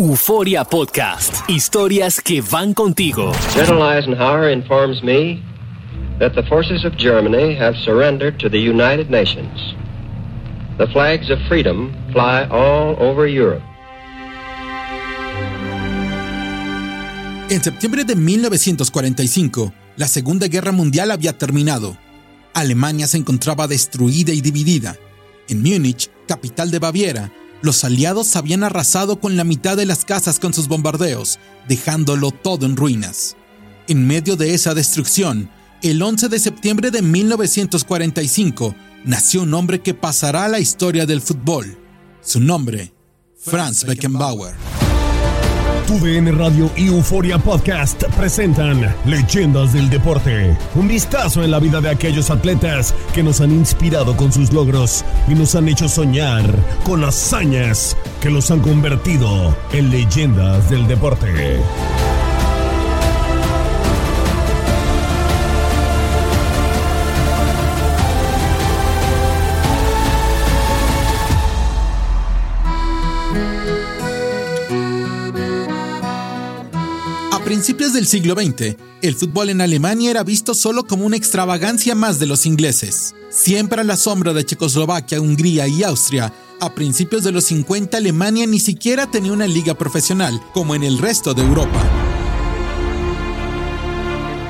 Euforia Podcast. Historias que van contigo. General Eisenhower informs me that the forces of Germany have surrendered to the United Nations. The flags of freedom fly all over Europe. En septiembre de 1945, la Segunda Guerra Mundial había terminado. Alemania se encontraba destruida y dividida. En Múnich, capital de Baviera, los aliados habían arrasado con la mitad de las casas con sus bombardeos, dejándolo todo en ruinas. En medio de esa destrucción, el 11 de septiembre de 1945, nació un hombre que pasará a la historia del fútbol. Su nombre, Franz Beckenbauer. Tu DN Radio y Euforia Podcast presentan Leyendas del Deporte. Un vistazo en la vida de aquellos atletas que nos han inspirado con sus logros y nos han hecho soñar con hazañas que los han convertido en leyendas del deporte. A principios del siglo XX, el fútbol en Alemania era visto solo como una extravagancia más de los ingleses. Siempre a la sombra de Checoslovaquia, Hungría y Austria, a principios de los 50 Alemania ni siquiera tenía una liga profesional como en el resto de Europa.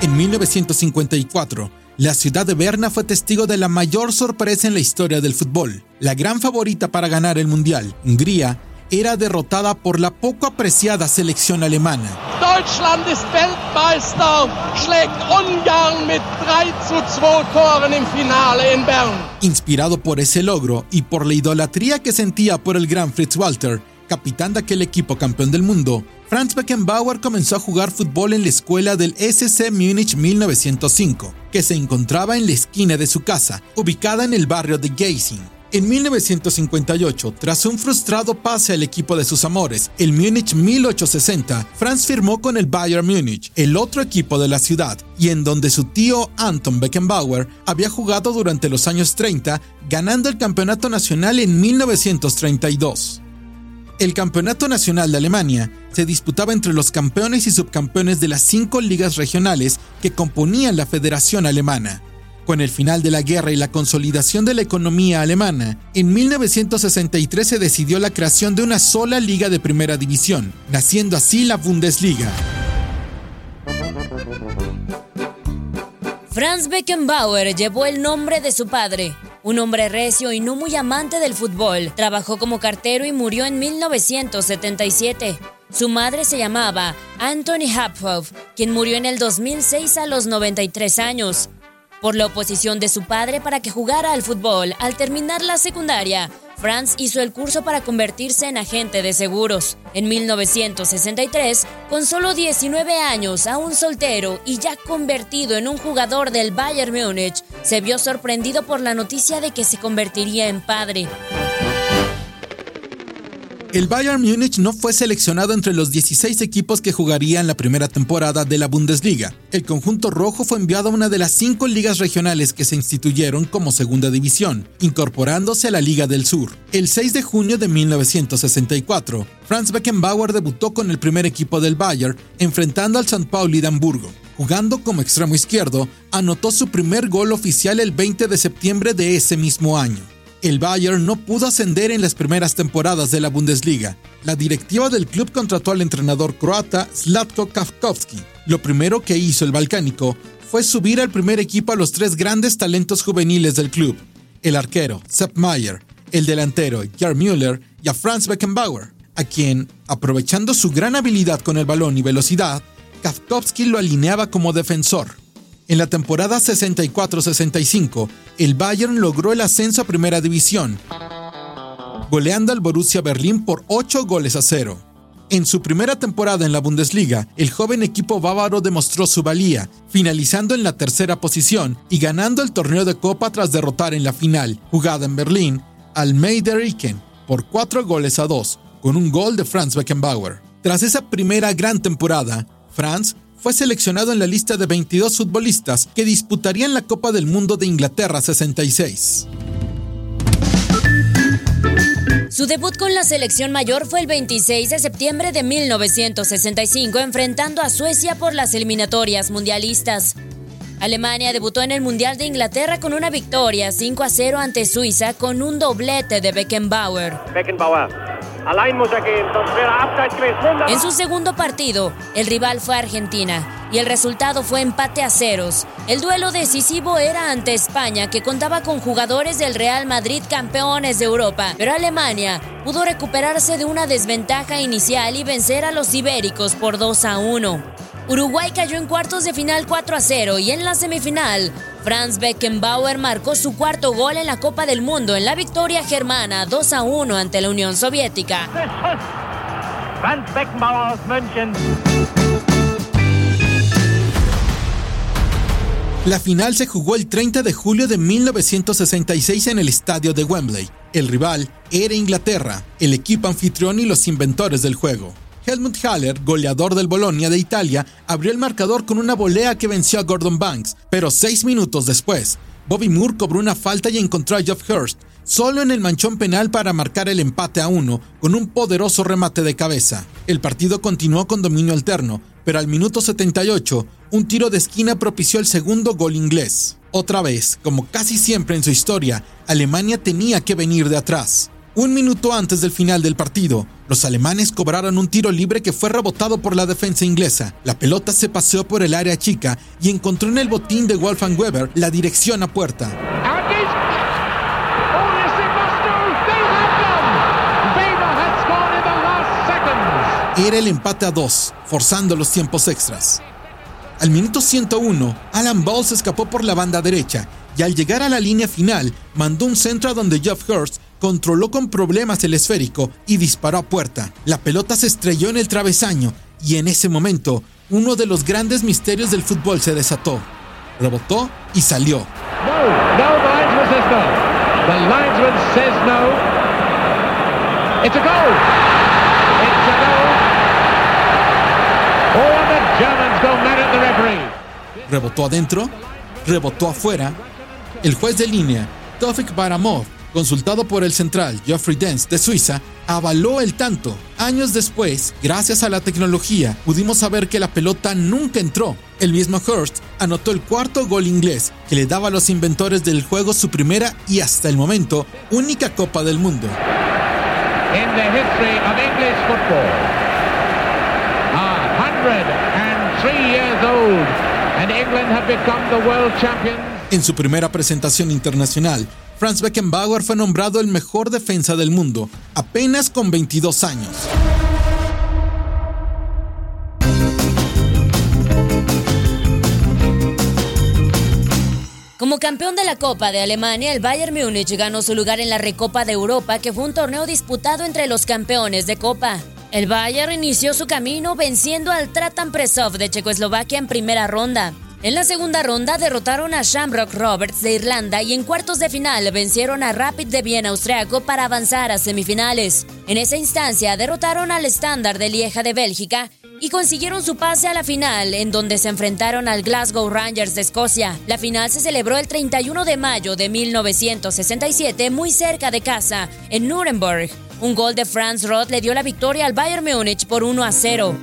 En 1954, la ciudad de Berna fue testigo de la mayor sorpresa en la historia del fútbol. La gran favorita para ganar el Mundial, Hungría, era derrotada por la poco apreciada selección alemana. Deutschland ist Weltmeister, schlägt Ungarn mit 3 zu 2 Toren im Finale in Bern. Inspirado por ese logro y por la idolatría que sentía por el gran Fritz Walter, capitán de aquel equipo campeón del mundo, Franz Beckenbauer comenzó a jugar fútbol en la escuela del SC Múnich 1905, que se encontraba en la esquina de su casa, ubicada en el barrio de Geising. En 1958, tras un frustrado pase al equipo de sus amores, el Múnich 1860, Franz firmó con el Bayern Múnich, el otro equipo de la ciudad, y en donde su tío Anton Beckenbauer había jugado durante los años 30, ganando el campeonato nacional en 1932. El Campeonato Nacional de Alemania se disputaba entre los campeones y subcampeones de las cinco ligas regionales que componían la Federación Alemana. Con el final de la guerra y la consolidación de la economía alemana, en 1963 se decidió la creación de una sola liga de primera división, naciendo así la Bundesliga. Franz Beckenbauer llevó el nombre de su padre, Un hombre recio y no muy amante del fútbol, trabajó como cartero y murió en 1977. Su madre se llamaba Anthony Haphoff, quien murió en el 2006 a los 93 años. Por la oposición de su padre para que jugara al fútbol al terminar la secundaria, Franz hizo el curso para convertirse en agente de seguros. En 1963, con solo 19 años, aún soltero y ya convertido en un jugador del Bayern Múnich, se vio sorprendido por la noticia de que se convertiría en padre. El Bayern Múnich no fue seleccionado entre los 16 equipos que jugarían la primera temporada de la Bundesliga. El conjunto rojo fue enviado a una de las cinco ligas regionales que se instituyeron como segunda división, incorporándose a la Liga del Sur. El 6 de junio de 1964, Franz Beckenbauer debutó con el primer equipo del Bayern, enfrentando al St. Pauli de Hamburgo. Jugando como extremo izquierdo, anotó su primer gol oficial el 20 de septiembre de ese mismo año el Bayern no pudo ascender en las primeras temporadas de la Bundesliga. La directiva del club contrató al entrenador croata Zlatko Kafkovski. Lo primero que hizo el balcánico fue subir al primer equipo a los tres grandes talentos juveniles del club, el arquero Sepp Mayer, el delantero Jar Müller y a Franz Beckenbauer, a quien, aprovechando su gran habilidad con el balón y velocidad, Kafkovski lo alineaba como defensor. En la temporada 64-65, el Bayern logró el ascenso a Primera División, goleando al Borussia Berlín por 8 goles a 0. En su primera temporada en la Bundesliga, el joven equipo bávaro demostró su valía, finalizando en la tercera posición y ganando el torneo de Copa tras derrotar en la final, jugada en Berlín, al Meideriken por 4 goles a 2, con un gol de Franz Beckenbauer. Tras esa primera gran temporada, Franz fue seleccionado en la lista de 22 futbolistas que disputarían la Copa del Mundo de Inglaterra 66. Su debut con la selección mayor fue el 26 de septiembre de 1965 enfrentando a Suecia por las eliminatorias mundialistas. Alemania debutó en el Mundial de Inglaterra con una victoria 5 a 0 ante Suiza con un doblete de Beckenbauer. Beckenbauer en su segundo partido, el rival fue Argentina y el resultado fue empate a ceros. El duelo decisivo era ante España, que contaba con jugadores del Real Madrid campeones de Europa, pero Alemania pudo recuperarse de una desventaja inicial y vencer a los ibéricos por 2 a 1. Uruguay cayó en cuartos de final 4 a 0 y en la semifinal Franz Beckenbauer marcó su cuarto gol en la Copa del Mundo en la victoria germana 2 a 1 ante la Unión Soviética. Franz Beckenbauer La final se jugó el 30 de julio de 1966 en el estadio de Wembley. El rival era Inglaterra, el equipo anfitrión y los inventores del juego. Helmut Haller, goleador del Bolonia de Italia, abrió el marcador con una volea que venció a Gordon Banks, pero seis minutos después, Bobby Moore cobró una falta y encontró a Jeff Hurst solo en el manchón penal para marcar el empate a uno con un poderoso remate de cabeza. El partido continuó con dominio alterno, pero al minuto 78, un tiro de esquina propició el segundo gol inglés. Otra vez, como casi siempre en su historia, Alemania tenía que venir de atrás. Un minuto antes del final del partido, los alemanes cobraron un tiro libre que fue rebotado por la defensa inglesa. La pelota se paseó por el área chica y encontró en el botín de Wolfgang Weber la dirección a puerta. Era el empate a dos, forzando los tiempos extras. Al minuto 101, Alan Bowles escapó por la banda derecha y al llegar a la línea final mandó un centro a donde Jeff Hurst controló con problemas el esférico y disparó a puerta. La pelota se estrelló en el travesaño y en ese momento uno de los grandes misterios del fútbol se desató. Rebotó y salió. No, no, the linesman says no. The linesman says no. It's a goal. It's a goal. All the Germans go mad at the referee. Rebotó adentro, rebotó afuera. El juez de línea, Tofik Baramov, consultado por el central Geoffrey Dance de Suiza, avaló el tanto. Años después, gracias a la tecnología, pudimos saber que la pelota nunca entró. El mismo Hurst anotó el cuarto gol inglés, que le daba a los inventores del juego su primera y hasta el momento única Copa del Mundo. En su primera presentación internacional, Franz Beckenbauer fue nombrado el mejor defensa del mundo, apenas con 22 años. Como campeón de la Copa de Alemania, el Bayern Múnich ganó su lugar en la Recopa de Europa, que fue un torneo disputado entre los campeones de Copa. El Bayern inició su camino venciendo al Tratan Presov de Checoslovaquia en primera ronda. En la segunda ronda derrotaron a Shamrock Roberts de Irlanda y en cuartos de final vencieron a Rapid de Viena austriaco para avanzar a semifinales. En esa instancia derrotaron al Standard de Lieja de Bélgica y consiguieron su pase a la final, en donde se enfrentaron al Glasgow Rangers de Escocia. La final se celebró el 31 de mayo de 1967, muy cerca de casa, en Nuremberg. Un gol de Franz Roth le dio la victoria al Bayern Múnich por 1 a 0.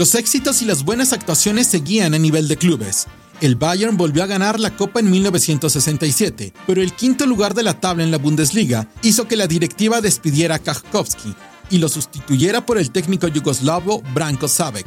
Los éxitos y las buenas actuaciones seguían a nivel de clubes. El Bayern volvió a ganar la Copa en 1967, pero el quinto lugar de la tabla en la Bundesliga hizo que la directiva despidiera a Kachkowski y lo sustituyera por el técnico yugoslavo Branko Savek,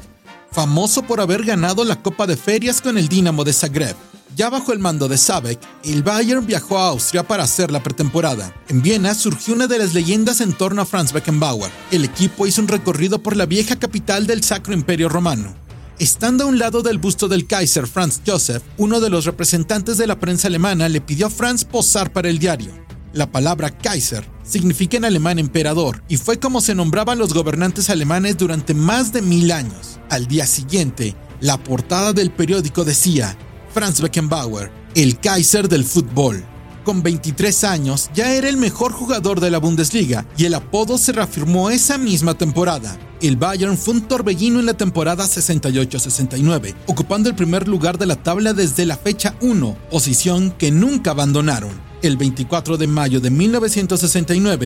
famoso por haber ganado la Copa de Ferias con el Dinamo de Zagreb. Ya bajo el mando de Sabek, el Bayern viajó a Austria para hacer la pretemporada. En Viena surgió una de las leyendas en torno a Franz Beckenbauer. El equipo hizo un recorrido por la vieja capital del Sacro Imperio Romano. Estando a un lado del busto del Kaiser Franz Joseph, uno de los representantes de la prensa alemana le pidió a Franz posar para el diario. La palabra Kaiser significa en alemán emperador y fue como se nombraban los gobernantes alemanes durante más de mil años. Al día siguiente, la portada del periódico decía Franz Beckenbauer, el Kaiser del fútbol. Con 23 años ya era el mejor jugador de la Bundesliga y el apodo se reafirmó esa misma temporada. El Bayern fue un torbellino en la temporada 68-69, ocupando el primer lugar de la tabla desde la fecha 1, posición que nunca abandonaron el 24 de mayo de 1969.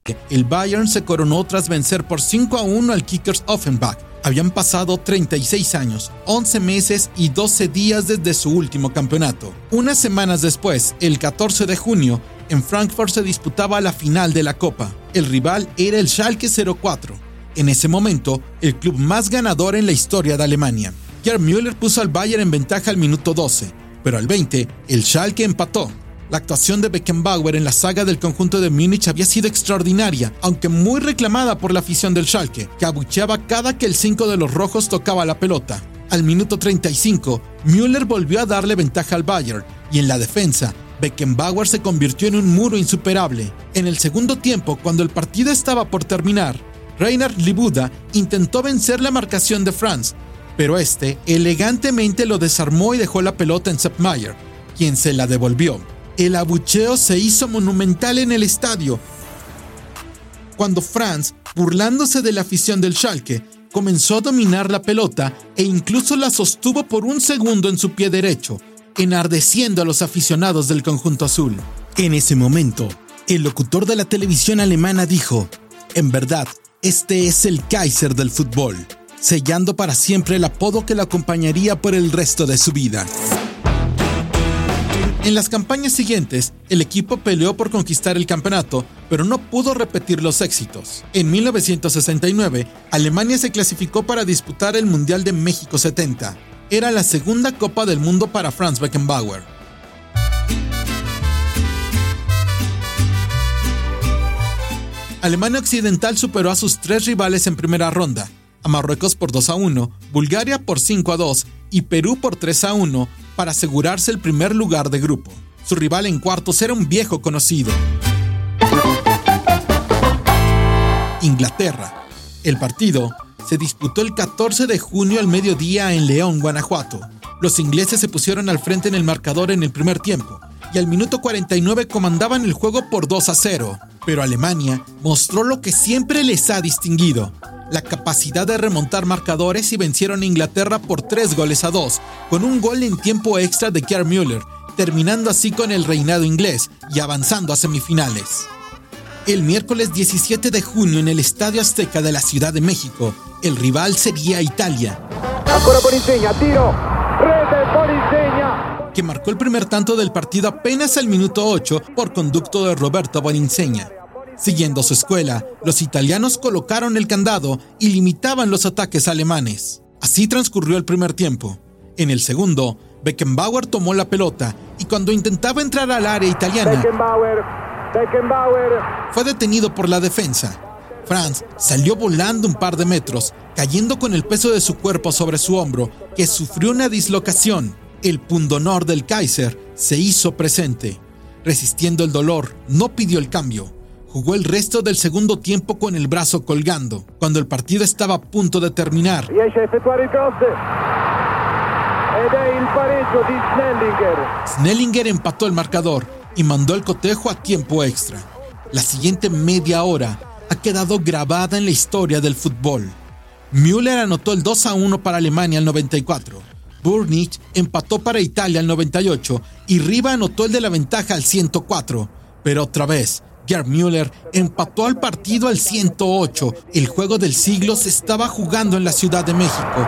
El Bayern se coronó tras vencer por 5 a 1 al Kickers Offenbach. Habían pasado 36 años, 11 meses y 12 días desde su último campeonato. Unas semanas después, el 14 de junio, en Frankfurt se disputaba la final de la Copa. El rival era el Schalke 04. En ese momento, el club más ganador en la historia de Alemania. Gerd Müller puso al Bayern en ventaja al minuto 12, pero al 20, el Schalke empató. La actuación de Beckenbauer en la saga del conjunto de Múnich había sido extraordinaria, aunque muy reclamada por la afición del Schalke, que abucheaba cada que el 5 de los rojos tocaba la pelota. Al minuto 35, Müller volvió a darle ventaja al Bayern, y en la defensa, Beckenbauer se convirtió en un muro insuperable. En el segundo tiempo, cuando el partido estaba por terminar, Reinhard Libuda intentó vencer la marcación de Franz, pero este elegantemente lo desarmó y dejó la pelota en Sepp Mayer, quien se la devolvió. El abucheo se hizo monumental en el estadio. Cuando Franz, burlándose de la afición del Schalke, comenzó a dominar la pelota e incluso la sostuvo por un segundo en su pie derecho, enardeciendo a los aficionados del conjunto azul. En ese momento, el locutor de la televisión alemana dijo, en verdad, este es el Kaiser del fútbol, sellando para siempre el apodo que lo acompañaría por el resto de su vida. En las campañas siguientes, el equipo peleó por conquistar el campeonato, pero no pudo repetir los éxitos. En 1969, Alemania se clasificó para disputar el Mundial de México 70. Era la segunda Copa del Mundo para Franz Beckenbauer. Alemania Occidental superó a sus tres rivales en primera ronda, a Marruecos por 2 a 1, Bulgaria por 5 a 2 y Perú por 3 a 1 para asegurarse el primer lugar de grupo. Su rival en cuartos era un viejo conocido. Inglaterra. El partido se disputó el 14 de junio al mediodía en León, Guanajuato. Los ingleses se pusieron al frente en el marcador en el primer tiempo y al minuto 49 comandaban el juego por 2 a 0. Pero Alemania mostró lo que siempre les ha distinguido, la capacidad de remontar marcadores y vencieron a Inglaterra por 3 goles a 2, con un gol en tiempo extra de Gerd Müller, terminando así con el reinado inglés y avanzando a semifinales. El miércoles 17 de junio en el Estadio Azteca de la Ciudad de México, el rival sería Italia. tiro, Que marcó el primer tanto del partido apenas al minuto 8 por conducto de Roberto Boninseña. Siguiendo su escuela, los italianos colocaron el candado y limitaban los ataques alemanes. Así transcurrió el primer tiempo. En el segundo, Beckenbauer tomó la pelota y cuando intentaba entrar al área italiana, fue detenido por la defensa. Franz salió volando un par de metros, cayendo con el peso de su cuerpo sobre su hombro, que sufrió una dislocación. El pundonor del Kaiser se hizo presente. Resistiendo el dolor, no pidió el cambio jugó el resto del segundo tiempo con el brazo colgando, cuando el partido estaba a punto de terminar. Snellinger empató el marcador y mandó el cotejo a tiempo extra. La siguiente media hora ha quedado grabada en la historia del fútbol. Müller anotó el 2 a 1 para Alemania al 94. Burnich empató para Italia al 98 y Riva anotó el de la ventaja al 104. Pero otra vez, Gerd Müller empató al partido al 108. El juego del siglo se estaba jugando en la Ciudad de México.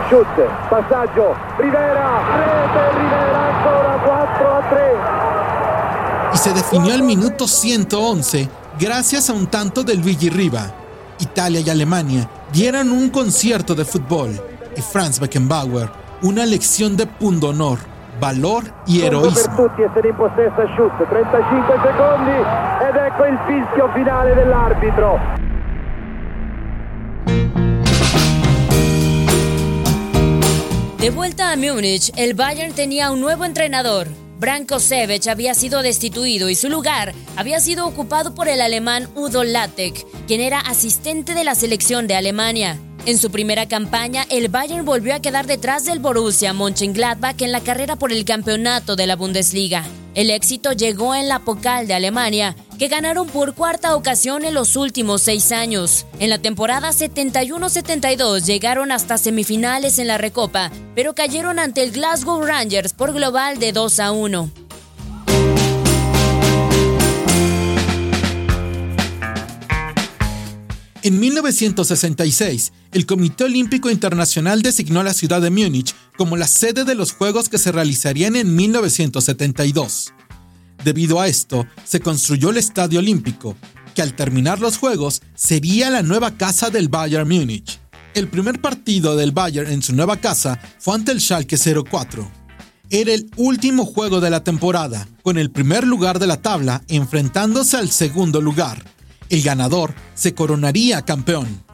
Y se definió al minuto 111 gracias a un tanto de Luigi Riva. Italia y Alemania dieron un concierto de fútbol y Franz Beckenbauer una lección de pundonor valor y heroísmo. 35 secondi ed ecco il fischio finale dell'arbitro. De vuelta a Múnich, el Bayern tenía un nuevo entrenador. Branko Sevic había sido destituido y su lugar había sido ocupado por el alemán Udo Lattek, quien era asistente de la selección de Alemania. En su primera campaña, el Bayern volvió a quedar detrás del Borussia Mönchengladbach en la carrera por el campeonato de la Bundesliga. El éxito llegó en la Pokal de Alemania, que ganaron por cuarta ocasión en los últimos seis años. En la temporada 71-72 llegaron hasta semifinales en la Recopa, pero cayeron ante el Glasgow Rangers por global de 2 a 1. En 1966, el Comité Olímpico Internacional designó a la ciudad de Múnich como la sede de los Juegos que se realizarían en 1972. Debido a esto, se construyó el Estadio Olímpico, que al terminar los Juegos sería la nueva casa del Bayern Múnich. El primer partido del Bayern en su nueva casa fue ante el Schalke 04. Era el último juego de la temporada, con el primer lugar de la tabla enfrentándose al segundo lugar. El ganador se coronaría campeón.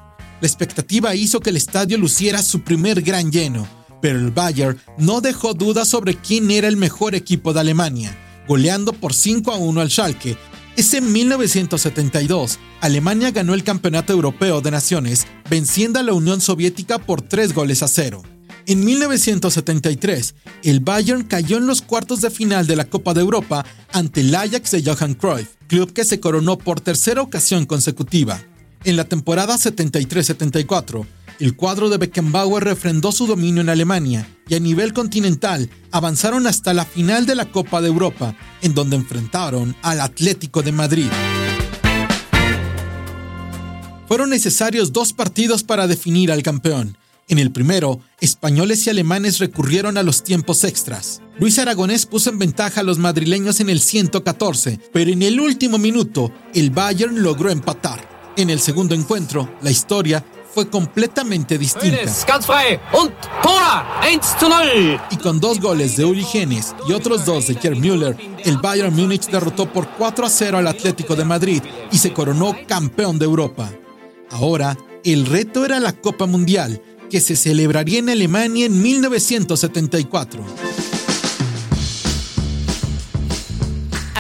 La expectativa hizo que el estadio luciera su primer gran lleno, pero el Bayern no dejó dudas sobre quién era el mejor equipo de Alemania, goleando por 5 a 1 al Schalke. Ese 1972, Alemania ganó el Campeonato Europeo de Naciones, venciendo a la Unión Soviética por 3 goles a 0. En 1973, el Bayern cayó en los cuartos de final de la Copa de Europa ante el Ajax de Johan Cruyff, club que se coronó por tercera ocasión consecutiva. En la temporada 73-74, el cuadro de Beckenbauer refrendó su dominio en Alemania y a nivel continental avanzaron hasta la final de la Copa de Europa, en donde enfrentaron al Atlético de Madrid. Fueron necesarios dos partidos para definir al campeón, en el primero, españoles y alemanes recurrieron a los tiempos extras. Luis Aragonés puso en ventaja a los madrileños en el 114, pero en el último minuto, el Bayern logró empatar. En el segundo encuentro, la historia fue completamente distinta. Y con dos goles de Uri Genes y otros dos de Gerd Müller, el Bayern Múnich derrotó por 4 a 0 al Atlético de Madrid y se coronó campeón de Europa. Ahora, el reto era la Copa Mundial que se celebraría en Alemania en 1974.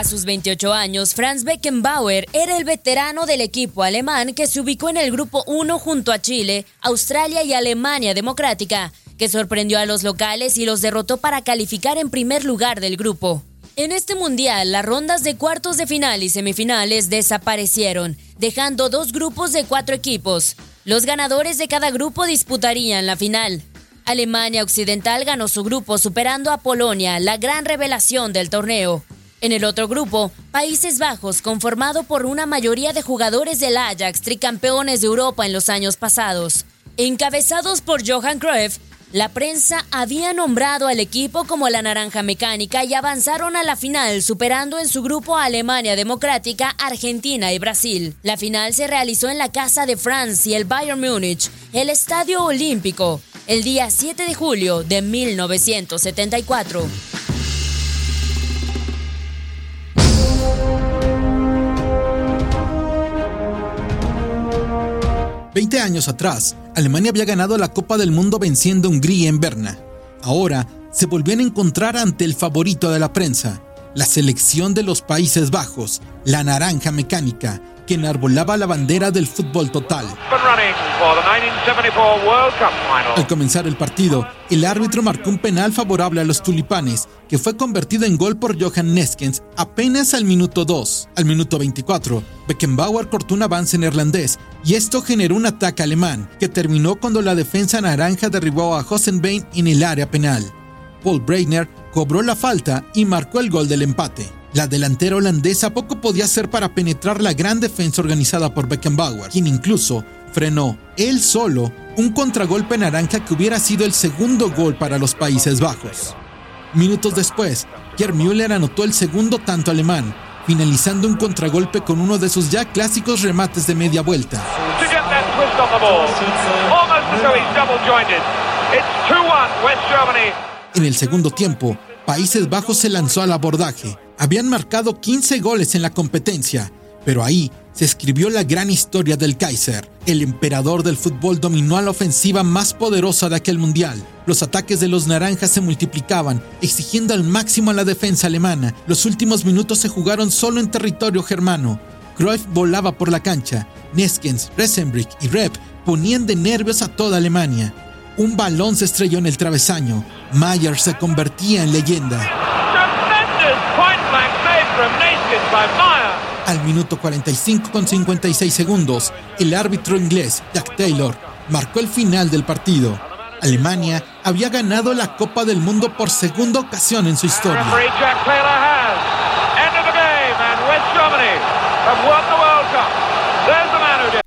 A sus 28 años, Franz Beckenbauer era el veterano del equipo alemán que se ubicó en el grupo 1 junto a Chile, Australia y Alemania Democrática, que sorprendió a los locales y los derrotó para calificar en primer lugar del grupo. En este mundial, las rondas de cuartos de final y semifinales desaparecieron, dejando dos grupos de cuatro equipos. Los ganadores de cada grupo disputarían la final. Alemania Occidental ganó su grupo superando a Polonia, la gran revelación del torneo. En el otro grupo, Países Bajos, conformado por una mayoría de jugadores del Ajax, tricampeones de Europa en los años pasados. Encabezados por Johan Cruyff, la prensa había nombrado al equipo como la Naranja Mecánica y avanzaron a la final, superando en su grupo a Alemania Democrática, Argentina y Brasil. La final se realizó en la Casa de France y el Bayern Múnich, el Estadio Olímpico, el día 7 de julio de 1974. Veinte años atrás, Alemania había ganado la Copa del Mundo venciendo a Hungría en Berna. Ahora se volvían a encontrar ante el favorito de la prensa, la selección de los Países Bajos, la naranja mecánica, que enarbolaba la bandera del fútbol total. Al comenzar el partido, el árbitro marcó un penal favorable a los tulipanes, que fue convertido en gol por Johan Neskens apenas al minuto 2. Al minuto 24, Beckenbauer cortó un avance neerlandés y esto generó un ataque alemán, que terminó cuando la defensa naranja derribó a Hosenbein en el área penal. Paul Breitner cobró la falta y marcó el gol del empate. La delantera holandesa poco podía hacer para penetrar la gran defensa organizada por Beckenbauer, quien incluso frenó él solo un contragolpe naranja que hubiera sido el segundo gol para los Países Bajos. Minutos después, Gerd Müller anotó el segundo tanto alemán, finalizando un contragolpe con uno de sus ya clásicos remates de media vuelta. En el segundo tiempo, Países Bajos se lanzó al abordaje, habían marcado 15 goles en la competencia, pero ahí se escribió la gran historia del Kaiser. El emperador del fútbol dominó a la ofensiva más poderosa de aquel mundial. Los ataques de los naranjas se multiplicaban, exigiendo al máximo a la defensa alemana. Los últimos minutos se jugaron solo en territorio germano. Cruyff volaba por la cancha. Neskens, Resenbrick y Rep ponían de nervios a toda Alemania. Un balón se estrelló en el travesaño. Mayer se convertía en leyenda. Al minuto 45 con 56 segundos, el árbitro inglés Jack Taylor marcó el final del partido. Alemania había ganado la Copa del Mundo por segunda ocasión en su historia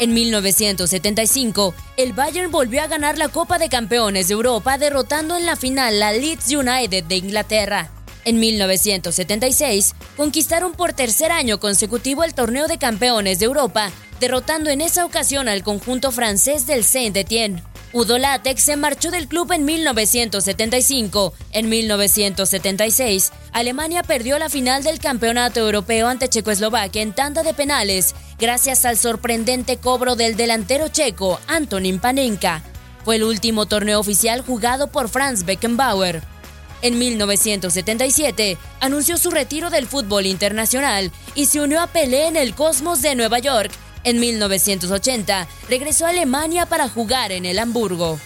En 1975, el Bayern volvió a ganar la Copa de Campeones de Europa derrotando en la final a Leeds United de Inglaterra. En 1976, conquistaron por tercer año consecutivo el Torneo de Campeones de Europa, derrotando en esa ocasión al conjunto francés del Saint-Étienne. Udo Lattek se marchó del club en 1975. En 1976, Alemania perdió la final del Campeonato Europeo ante Checoslovaquia en tanda de penales, gracias al sorprendente cobro del delantero checo Antonin Panenka. Fue el último torneo oficial jugado por Franz Beckenbauer. En 1977 anunció su retiro del fútbol internacional y se unió a Pelé en el Cosmos de Nueva York en 1980 regresó a Alemania para jugar en el Hamburgo.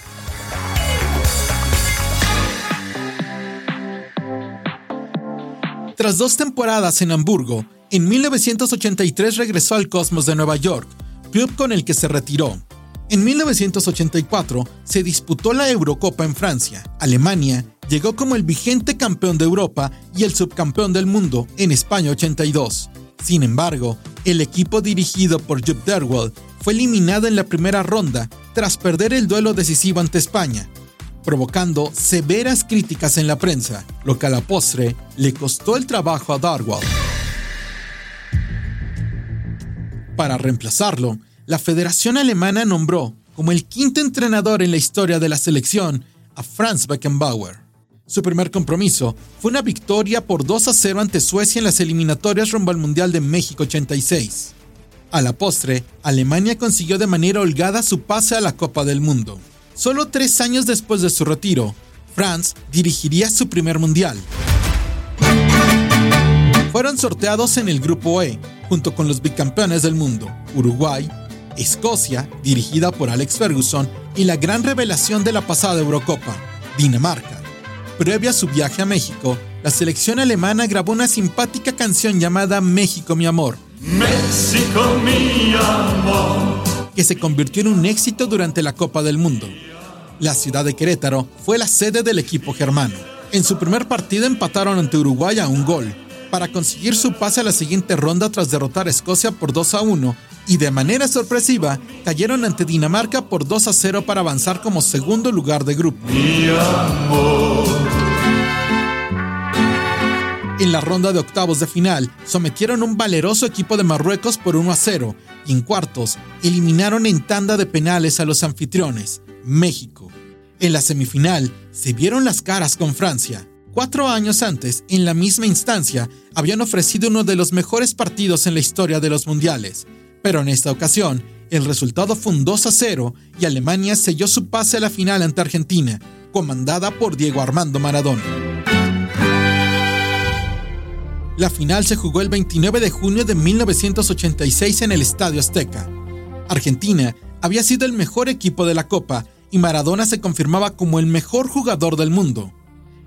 Tras dos temporadas en Hamburgo, en 1983 regresó al Cosmos de Nueva York, club con el que se retiró. En 1984 se disputó la Eurocopa en Francia. Alemania llegó como el vigente campeón de Europa y el subcampeón del mundo en España 82. Sin embargo, el equipo dirigido por Jupp Derwald fue eliminado en la primera ronda tras perder el duelo decisivo ante España, provocando severas críticas en la prensa, lo que a la postre le costó el trabajo a Darwald. Para reemplazarlo, la Federación Alemana nombró como el quinto entrenador en la historia de la selección a Franz Beckenbauer. Su primer compromiso fue una victoria por 2 a 0 ante Suecia en las eliminatorias rumbo al Mundial de México 86. A la postre, Alemania consiguió de manera holgada su pase a la Copa del Mundo. Solo tres años después de su retiro, France dirigiría su primer mundial. Fueron sorteados en el Grupo E, junto con los bicampeones del mundo, Uruguay, Escocia, dirigida por Alex Ferguson, y la gran revelación de la pasada Eurocopa, Dinamarca. Previo a su viaje a México, la selección alemana grabó una simpática canción llamada México mi amor. México mi amor. Que se convirtió en un éxito durante la Copa del Mundo. La ciudad de Querétaro fue la sede del equipo germano. En su primer partido empataron ante Uruguay a un gol, para conseguir su pase a la siguiente ronda tras derrotar a Escocia por 2 a 1 y de manera sorpresiva cayeron ante Dinamarca por 2 a 0 para avanzar como segundo lugar de grupo. En la ronda de octavos de final, sometieron un valeroso equipo de Marruecos por 1 a 0 y en cuartos eliminaron en tanda de penales a los anfitriones, México. En la semifinal, se vieron las caras con Francia. Cuatro años antes, en la misma instancia, habían ofrecido uno de los mejores partidos en la historia de los mundiales, pero en esta ocasión, el resultado fue un 2 a 0 y Alemania selló su pase a la final ante Argentina, comandada por Diego Armando Maradona. La final se jugó el 29 de junio de 1986 en el Estadio Azteca. Argentina había sido el mejor equipo de la Copa y Maradona se confirmaba como el mejor jugador del mundo.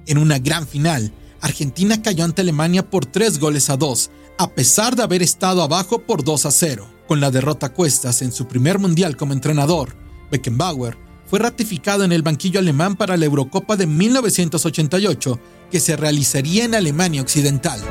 En una gran final, Argentina cayó ante Alemania por 3 goles a 2, a pesar de haber estado abajo por 2 a 0. Con la derrota a cuestas en su primer mundial como entrenador, Beckenbauer fue ratificado en el banquillo alemán para la Eurocopa de 1988, que se realizaría en Alemania Occidental.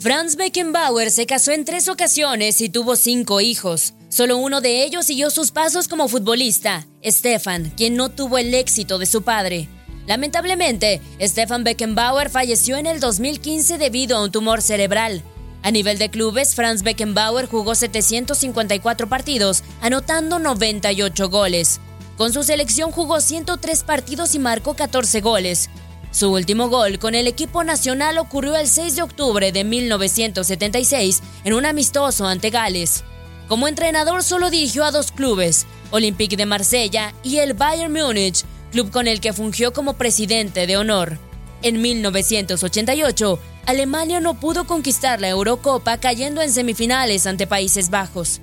Franz Beckenbauer se casó en tres ocasiones y tuvo cinco hijos. Solo uno de ellos siguió sus pasos como futbolista, Stefan, quien no tuvo el éxito de su padre. Lamentablemente, Stefan Beckenbauer falleció en el 2015 debido a un tumor cerebral. A nivel de clubes, Franz Beckenbauer jugó 754 partidos, anotando 98 goles. Con su selección jugó 103 partidos y marcó 14 goles. Su último gol con el equipo nacional ocurrió el 6 de octubre de 1976 en un amistoso ante Gales. Como entrenador solo dirigió a dos clubes, Olympique de Marsella y el Bayern Múnich, club con el que fungió como presidente de honor. En 1988, Alemania no pudo conquistar la Eurocopa cayendo en semifinales ante Países Bajos.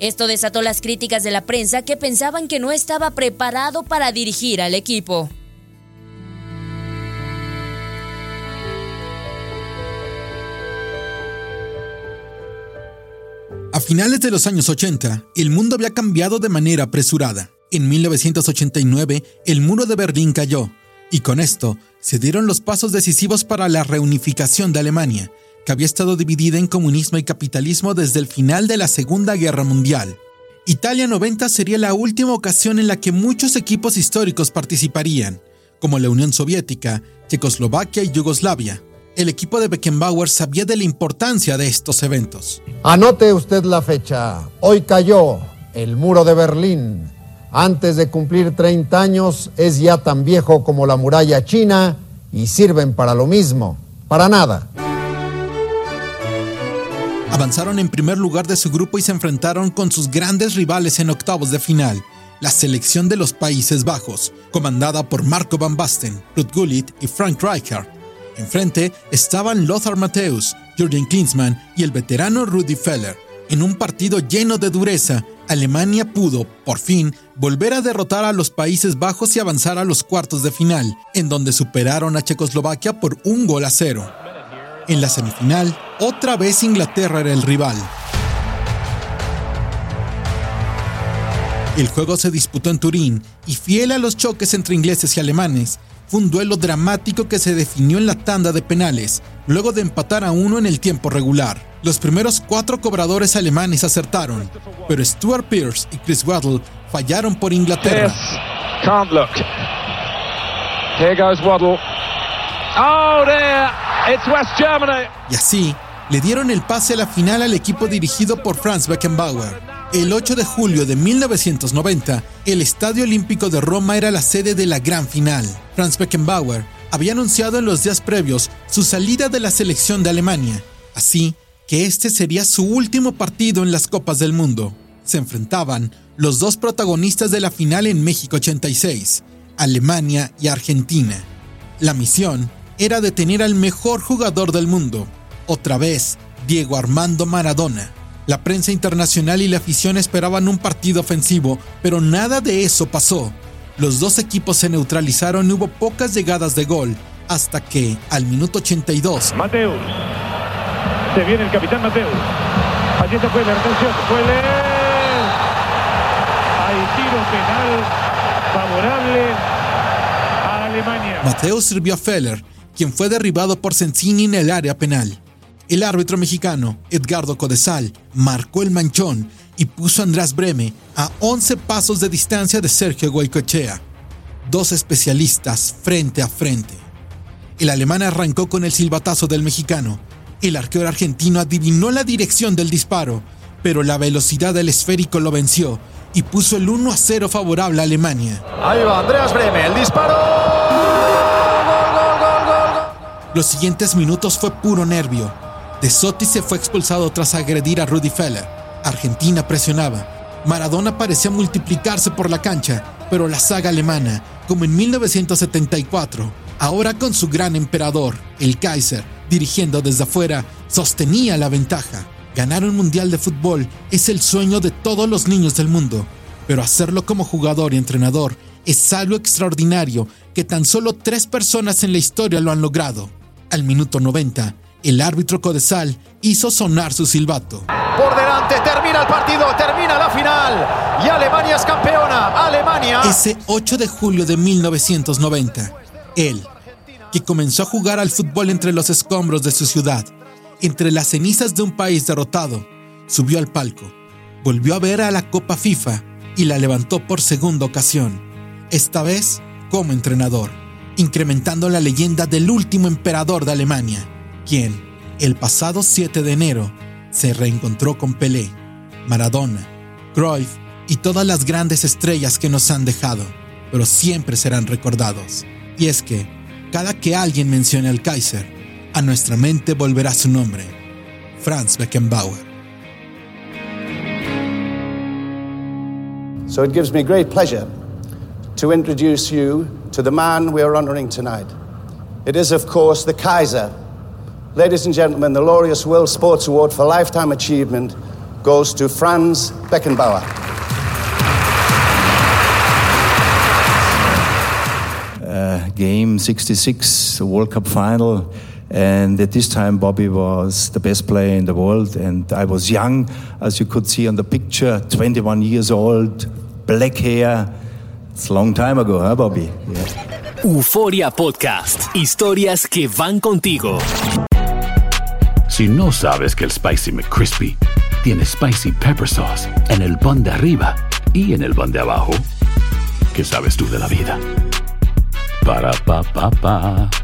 Esto desató las críticas de la prensa que pensaban que no estaba preparado para dirigir al equipo. A finales de los años 80, el mundo había cambiado de manera apresurada. En 1989, el muro de Berlín cayó, y con esto se dieron los pasos decisivos para la reunificación de Alemania, que había estado dividida en comunismo y capitalismo desde el final de la Segunda Guerra Mundial. Italia 90 sería la última ocasión en la que muchos equipos históricos participarían, como la Unión Soviética, Checoslovaquia y Yugoslavia el equipo de Beckenbauer sabía de la importancia de estos eventos. Anote usted la fecha. Hoy cayó el muro de Berlín. Antes de cumplir 30 años es ya tan viejo como la muralla china y sirven para lo mismo, para nada. Avanzaron en primer lugar de su grupo y se enfrentaron con sus grandes rivales en octavos de final, la selección de los Países Bajos, comandada por Marco Van Basten, Ruth Gullit y Frank Rijkaard Enfrente estaban Lothar Matthäus, Jürgen Klinsmann y el veterano Rudi Feller. En un partido lleno de dureza, Alemania pudo, por fin, volver a derrotar a los Países Bajos y avanzar a los cuartos de final, en donde superaron a Checoslovaquia por un gol a cero. En la semifinal, otra vez Inglaterra era el rival. El juego se disputó en Turín y fiel a los choques entre ingleses y alemanes, fue un duelo dramático que se definió en la tanda de penales, luego de empatar a uno en el tiempo regular. Los primeros cuatro cobradores alemanes acertaron, pero Stuart Pearce y Chris Waddle fallaron por Inglaterra. Oh, y así, le dieron el pase a la final al equipo dirigido por Franz Beckenbauer. El 8 de julio de 1990, el Estadio Olímpico de Roma era la sede de la gran final. Franz Beckenbauer había anunciado en los días previos su salida de la selección de Alemania, así que este sería su último partido en las Copas del Mundo. Se enfrentaban los dos protagonistas de la final en México 86, Alemania y Argentina. La misión era detener al mejor jugador del mundo, otra vez Diego Armando Maradona. La prensa internacional y la afición esperaban un partido ofensivo, pero nada de eso pasó. Los dos equipos se neutralizaron y hubo pocas llegadas de gol, hasta que, al minuto 82, Mateus. Se viene el capitán Mateus. Allí está Fueler, atención, Fueler. Hay tiro penal favorable a Alemania. Mateus sirvió a Feller, quien fue derribado por Sensini en el área penal. El árbitro mexicano, Edgardo Codesal, marcó el manchón y puso a András Breme a 11 pasos de distancia de Sergio Goicoechea. Dos especialistas frente a frente. El alemán arrancó con el silbatazo del mexicano. El arquero argentino adivinó la dirección del disparo, pero la velocidad del esférico lo venció y puso el 1 a 0 favorable a Alemania. Ahí va Andreas Breme, el disparo. Los siguientes minutos fue puro nervio. De Sotti se fue expulsado tras agredir a Rudy Feller. Argentina presionaba. Maradona parecía multiplicarse por la cancha, pero la saga alemana, como en 1974, ahora con su gran emperador, el Kaiser, dirigiendo desde afuera, sostenía la ventaja. Ganar un mundial de fútbol es el sueño de todos los niños del mundo, pero hacerlo como jugador y entrenador es algo extraordinario que tan solo tres personas en la historia lo han logrado. Al minuto 90, el árbitro Codesal hizo sonar su silbato. Por delante, termina el partido, termina la final. Y Alemania es campeona. Alemania. Ese 8 de julio de 1990, él, que comenzó a jugar al fútbol entre los escombros de su ciudad, entre las cenizas de un país derrotado, subió al palco, volvió a ver a la Copa FIFA y la levantó por segunda ocasión, esta vez como entrenador, incrementando la leyenda del último emperador de Alemania, quien, el pasado 7 de enero, se reencontró con Pelé, Maradona, Cruyff y todas las grandes estrellas que nos han dejado, pero siempre serán recordados. Y es que, cada que alguien mencione al Kaiser, a nuestra mente volverá su nombre, Franz Beckenbauer. So it gives me great pleasure to introduce you to the man we are honoring tonight. It is, of course, the Kaiser. Ladies and gentlemen, the Laureus World Sports Award for Lifetime Achievement goes to Franz Beckenbauer. Game 66, the World Cup final. And at this time, Bobby was the best player in the world. And I was young, as you could see on the picture, 21 years old, black hair. It's a long time ago, huh, Bobby? Yeah. Euforia Podcast. Historias que van contigo. Si no sabes que el Spicy McCrispy tiene Spicy Pepper Sauce en el pan de arriba y en el pan de abajo, ¿qué sabes tú de la vida? Ba-da-ba-ba-ba.